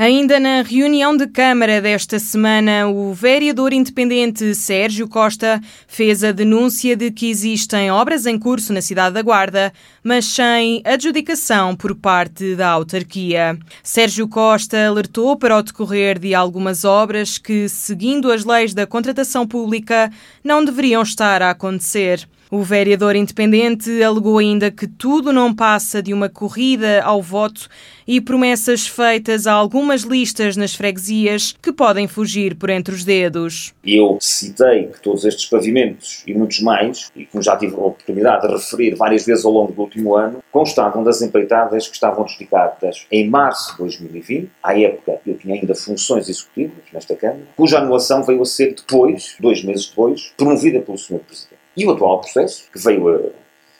Ainda na reunião de Câmara desta semana, o vereador independente Sérgio Costa fez a denúncia de que existem obras em curso na cidade da Guarda, mas sem adjudicação por parte da autarquia. Sérgio Costa alertou para o decorrer de algumas obras que, seguindo as leis da contratação pública, não deveriam estar a acontecer. O vereador independente alegou ainda que tudo não passa de uma corrida ao voto e promessas feitas a algumas listas nas freguesias que podem fugir por entre os dedos. Eu citei que todos estes pavimentos e muitos mais, e como já tive a oportunidade de referir várias vezes ao longo do último ano, constavam das empreitadas que estavam adjudicadas em março de 2020. À época eu tinha ainda funções executivas nesta Câmara, cuja anulação veio a ser depois, dois meses depois, promovida pelo Sr. Presidente. E o atual processo, que veio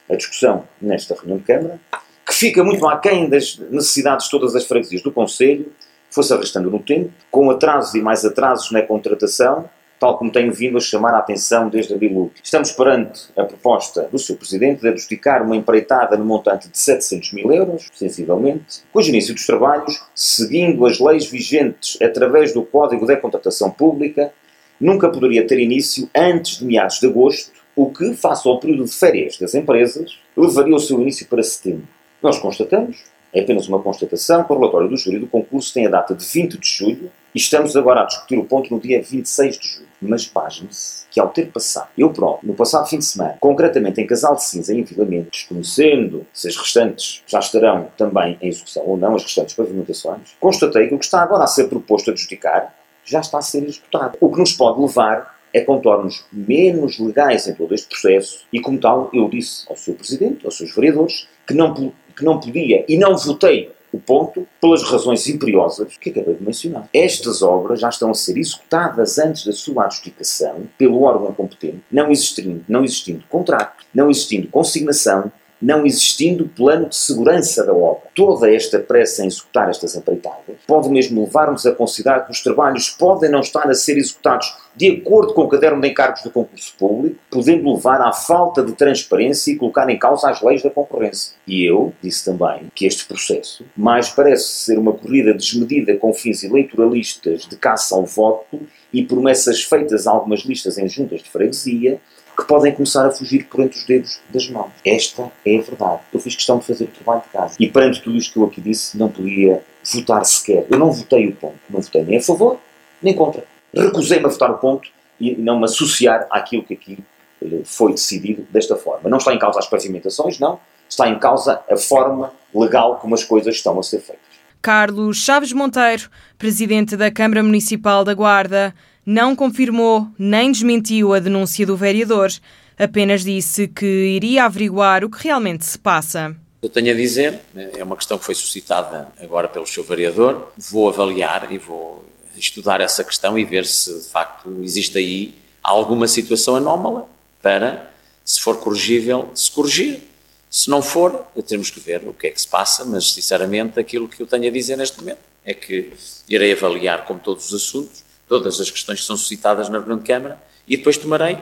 a, a discussão nesta reunião de Câmara, que fica muito aquém das necessidades todas das freguesias do Conselho, foi-se arrastando no tempo, com atrasos e mais atrasos na contratação, tal como tenho vindo a chamar a atenção desde abril último. Estamos perante a proposta do Sr. Presidente de adjudicar uma empreitada no montante de 700 mil euros, sensivelmente, cujo início dos trabalhos, seguindo as leis vigentes através do Código da Contratação Pública, nunca poderia ter início antes de meados de agosto, o que, face ao período de férias das empresas, levaria o seu início para setembro. Nós constatamos, é apenas uma constatação, que o relatório do júri do concurso tem a data de 20 de julho e estamos agora a discutir o ponto no dia 26 de julho. Mas pasme-se que ao ter passado, eu próprio, no passado fim de semana, concretamente em Casal de Cinza, em Vila Mendes, conhecendo se as restantes já estarão também em execução ou não, as restantes pavimentações, constatei que o que está agora a ser proposto a justificar já está a ser executado. O que nos pode levar é contornos menos legais em todo este processo e, como tal, eu disse ao Sr. Presidente, aos seus vereadores, que não, que não podia e não votei o ponto pelas razões imperiosas que acabei de mencionar. Estas obras já estão a ser executadas antes da sua adjudicação pelo órgão competente, não existindo, não existindo contrato, não existindo consignação, não existindo plano de segurança da obra. Toda esta pressa em executar estas empreitadas pode mesmo levar-nos a considerar que os trabalhos podem não estar a ser executados de acordo com o caderno de encargos do concurso público, podendo levar à falta de transparência e colocar em causa as leis da concorrência. E eu disse também que este processo mais parece ser uma corrida desmedida com fins eleitoralistas de caça ao voto e promessas feitas a algumas listas em juntas de freguesia que podem começar a fugir por entre os dedos das mãos. Esta é a verdade. Eu fiz questão de fazer o trabalho de casa. E perante tudo isto que eu aqui disse, não podia votar sequer. Eu não votei o ponto. Não votei nem a favor, nem contra. Recusei-me a votar o ponto e não me associar àquilo que aqui eh, foi decidido desta forma. Não está em causa as pavimentações, não. Está em causa a forma legal como as coisas estão a ser feitas. Carlos Chaves Monteiro, presidente da Câmara Municipal da Guarda, não confirmou nem desmentiu a denúncia do vereador, apenas disse que iria averiguar o que realmente se passa. Eu tenho a dizer, é uma questão que foi suscitada agora pelo seu vereador, vou avaliar e vou estudar essa questão e ver se de facto existe aí alguma situação anómala para, se for corrigível, se corrigir. Se não for, temos que ver o que é que se passa, mas sinceramente aquilo que eu tenho a dizer neste momento é que irei avaliar, como todos os assuntos, todas as questões que são suscitadas na reunião de Câmara e depois tomarei uh,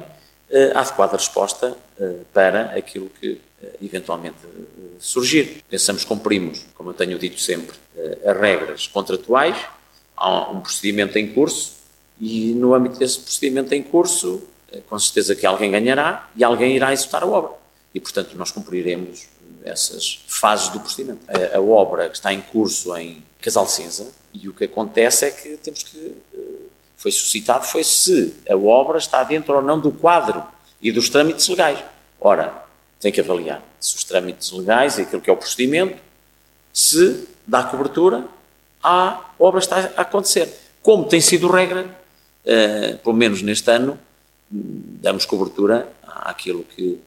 a adequada resposta uh, para aquilo que uh, eventualmente surgir. Pensamos cumprimos, como eu tenho dito sempre, as regras contratuais, há um procedimento em curso e no âmbito desse procedimento em curso, com certeza que alguém ganhará e alguém irá executar a obra. E, portanto, nós cumpriremos essas fases do procedimento. A, a obra que está em curso em Casal Cinza e o que acontece é que temos que foi suscitado foi se a obra está dentro ou não do quadro e dos trâmites legais. Ora, tem que avaliar se os trâmites legais e aquilo que é o procedimento, se dá cobertura à obra está a acontecer. Como tem sido regra, uh, pelo menos neste ano, damos cobertura àquilo que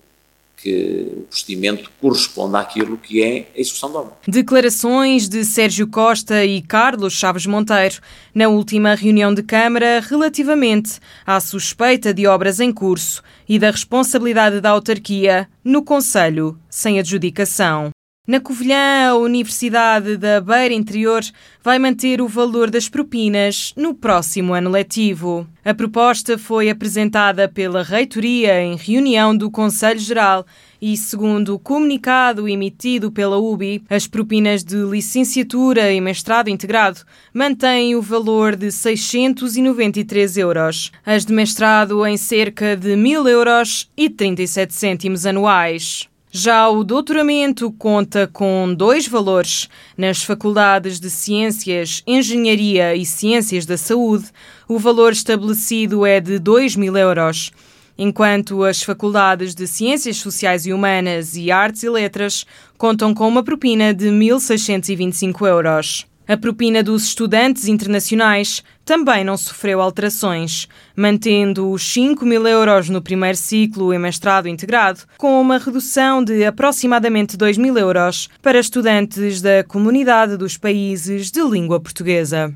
que o procedimento corresponde àquilo que é a execução da obra. Declarações de Sérgio Costa e Carlos Chaves Monteiro na última reunião de Câmara relativamente à suspeita de obras em curso e da responsabilidade da autarquia no Conselho sem adjudicação. Na Covilhã, a Universidade da Beira Interior vai manter o valor das propinas no próximo ano letivo. A proposta foi apresentada pela Reitoria em reunião do Conselho Geral e, segundo o comunicado emitido pela UBI, as propinas de licenciatura e mestrado integrado mantêm o valor de 693 euros, as de mestrado em cerca de 1.000 euros e 37 cêntimos anuais. Já o doutoramento conta com dois valores. Nas faculdades de Ciências, Engenharia e Ciências da Saúde, o valor estabelecido é de 2 mil euros, enquanto as faculdades de Ciências Sociais e Humanas e Artes e Letras contam com uma propina de 1.625 euros. A propina dos estudantes internacionais também não sofreu alterações, mantendo os 5 mil euros no primeiro ciclo em mestrado integrado, com uma redução de aproximadamente 2 mil euros para estudantes da comunidade dos países de língua portuguesa.